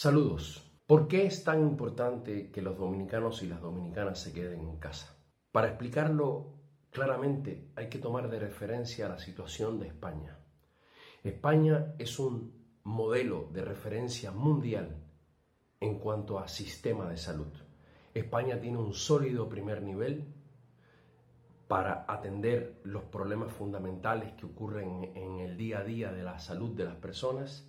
Saludos. ¿Por qué es tan importante que los dominicanos y las dominicanas se queden en casa? Para explicarlo claramente hay que tomar de referencia la situación de España. España es un modelo de referencia mundial en cuanto a sistema de salud. España tiene un sólido primer nivel para atender los problemas fundamentales que ocurren en el día a día de la salud de las personas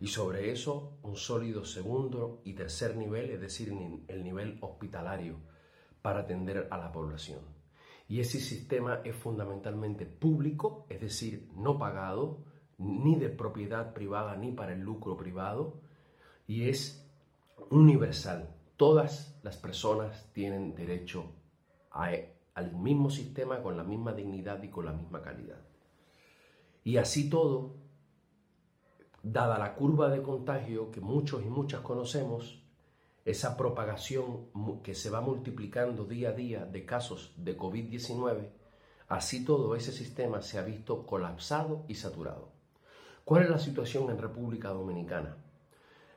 y sobre eso un sólido segundo y tercer nivel, es decir, el nivel hospitalario para atender a la población. Y ese sistema es fundamentalmente público, es decir, no pagado, ni de propiedad privada ni para el lucro privado, y es universal. Todas las personas tienen derecho al mismo sistema con la misma dignidad y con la misma calidad. Y así todo, dada la curva de contagio que muchos y muchas conocemos, esa propagación que se va multiplicando día a día de casos de COVID-19, así todo ese sistema se ha visto colapsado y saturado. ¿Cuál es la situación en República Dominicana?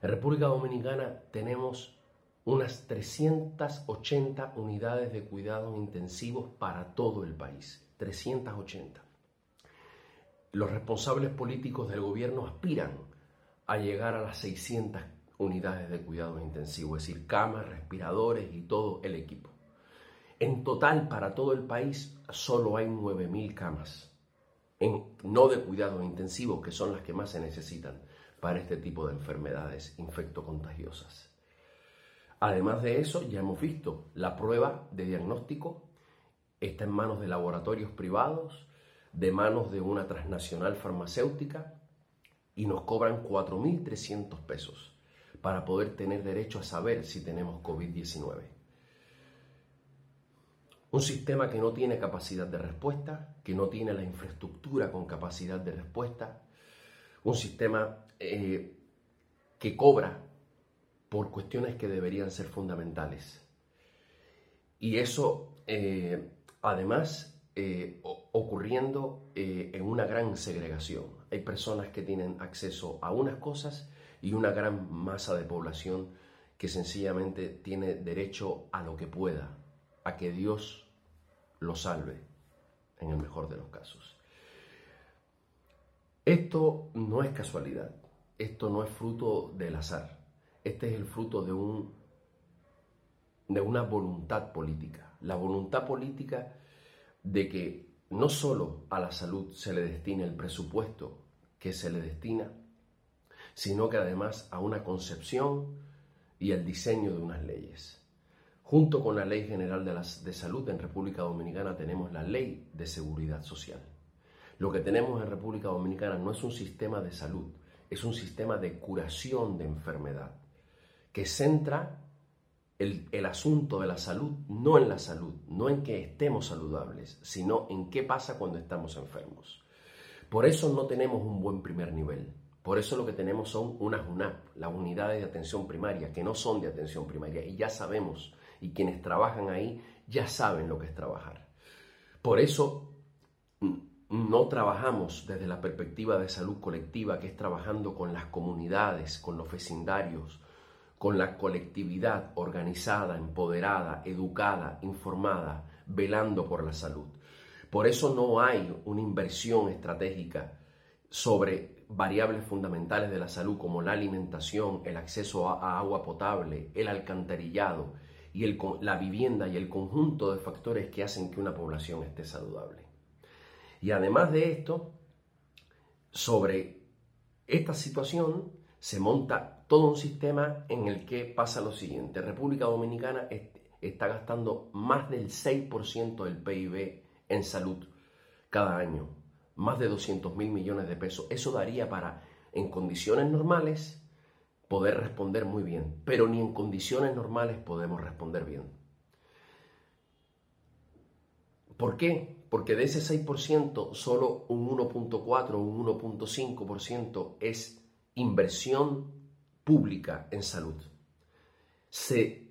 En República Dominicana tenemos unas 380 unidades de cuidados intensivos para todo el país. 380 los responsables políticos del gobierno aspiran a llegar a las 600 unidades de cuidados intensivos, es decir, camas, respiradores y todo el equipo. En total, para todo el país, solo hay 9.000 camas, no de cuidados intensivos, que son las que más se necesitan para este tipo de enfermedades infectocontagiosas. Además de eso, ya hemos visto, la prueba de diagnóstico está en manos de laboratorios privados, de manos de una transnacional farmacéutica y nos cobran 4.300 pesos para poder tener derecho a saber si tenemos COVID-19. Un sistema que no tiene capacidad de respuesta, que no tiene la infraestructura con capacidad de respuesta, un sistema eh, que cobra por cuestiones que deberían ser fundamentales. Y eso, eh, además, eh, ocurriendo eh, en una gran segregación. Hay personas que tienen acceso a unas cosas y una gran masa de población que sencillamente tiene derecho a lo que pueda, a que Dios lo salve, en el mejor de los casos. Esto no es casualidad, esto no es fruto del azar, este es el fruto de, un, de una voluntad política. La voluntad política de que no solo a la salud se le destina el presupuesto que se le destina, sino que además a una concepción y el diseño de unas leyes. Junto con la Ley General de, de Salud en República Dominicana tenemos la Ley de Seguridad Social. Lo que tenemos en República Dominicana no es un sistema de salud, es un sistema de curación de enfermedad que centra el, asunto de la salud no en la salud, no en que estemos saludables, sino en qué pasa cuando estamos enfermos. Por eso no tenemos un buen primer nivel. Por eso lo que tenemos son unas UNAP, las unidades de atención primaria, que no son de atención primaria. Y ya sabemos, y quienes trabajan ahí ya saben lo que es trabajar. Por eso no trabajamos desde la perspectiva de salud colectiva, que es trabajando con las comunidades, con los vecindarios, con la colectividad organizada, empoderada, educada, informada, velando por la salud. Por eso no hay una inversión estratégica sobre variables fundamentales de la salud como la alimentación, el acceso a, agua potable, el alcantarillado y la vivienda y el conjunto de factores que hacen que una población esté saludable. Y además de esto, sobre esta situación se monta todo un sistema en el que pasa lo siguiente. República Dominicana está gastando más del 6% del PIB en salud cada año, más de 200 mil millones de pesos. Eso daría para, en condiciones normales, poder responder muy bien, pero ni en condiciones normales podemos responder bien. ¿Por qué? Porque de ese 6%, solo un 1.4 o un 1.5% es inversión pública en salud. Se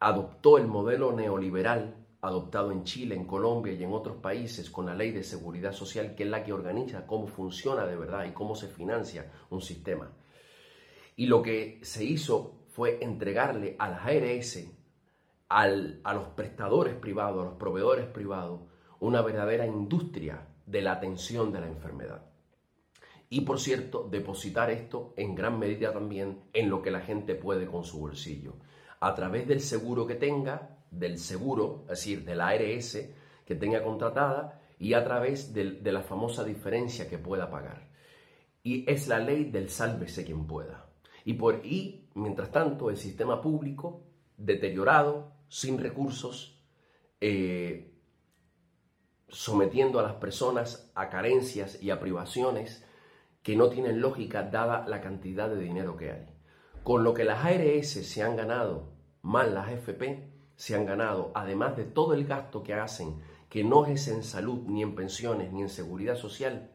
adoptó el modelo neoliberal adoptado en Chile, en Colombia y en otros países con la ley de seguridad social, que es la que organiza cómo funciona de verdad y cómo se financia un sistema. Y lo que se hizo fue entregarle a las ARS, a los prestadores privados, a los proveedores privados, una verdadera industria de la atención de la enfermedad. Y por cierto, depositar esto en gran medida también en lo que la gente puede con su bolsillo. A través del seguro que tenga, del seguro, es decir, de la ARS que tenga contratada y a través de, la famosa diferencia que pueda pagar. Y es la ley del sálvese quien pueda. Y por y, mientras tanto, el sistema público, deteriorado, sin recursos, eh, sometiendo a las personas a carencias y a privaciones que no tienen lógica dada la cantidad de dinero que hay. Con lo que las ARS se han ganado, más las FP, se han ganado, además de todo el gasto que hacen, que no es en salud, ni en pensiones, ni en seguridad social,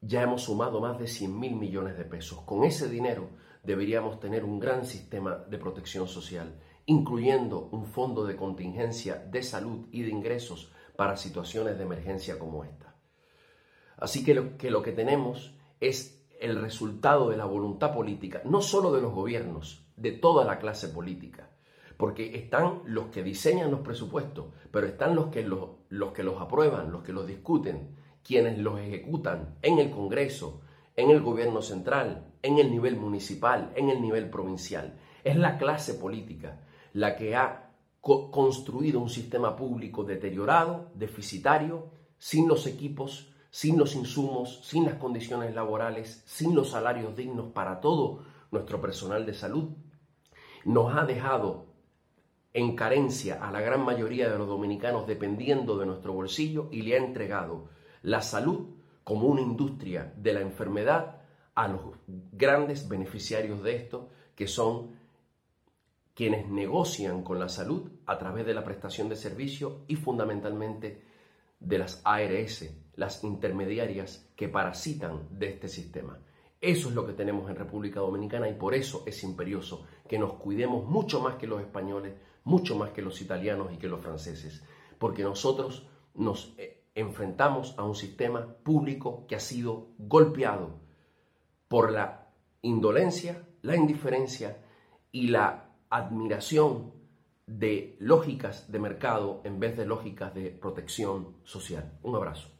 ya hemos sumado más de 100 mil millones de pesos. Con ese dinero deberíamos tener un gran sistema de protección social, incluyendo un fondo de contingencia de salud y de ingresos para situaciones de emergencia como esta. Así que lo, que lo que tenemos es el resultado de la voluntad política, no solo de los gobiernos, de toda la clase política. Porque están los que diseñan los presupuestos, pero están los que los, los que los aprueban, los que los discuten, quienes los ejecutan en el Congreso, en el gobierno central, en el nivel municipal, en el nivel provincial. Es la clase política la que ha construido un sistema público deteriorado, deficitario, sin los equipos sin los insumos, sin las condiciones laborales, sin los salarios dignos para todo nuestro personal de salud, nos ha dejado en carencia a la gran mayoría de los dominicanos dependiendo de nuestro bolsillo y le ha entregado la salud como una industria de la enfermedad a los grandes beneficiarios de esto, que son quienes negocian con la salud a través de la prestación de servicios y fundamentalmente de las ARS, las intermediarias que parasitan de este sistema. Eso es lo que tenemos en República Dominicana y por eso es imperioso que nos cuidemos mucho más que los españoles, mucho más que los italianos y que los franceses, porque nosotros nos eh, enfrentamos a un sistema público que ha sido golpeado por la indolencia, la indiferencia y la admiración de lógicas de mercado en vez de lógicas de protección social. Un abrazo.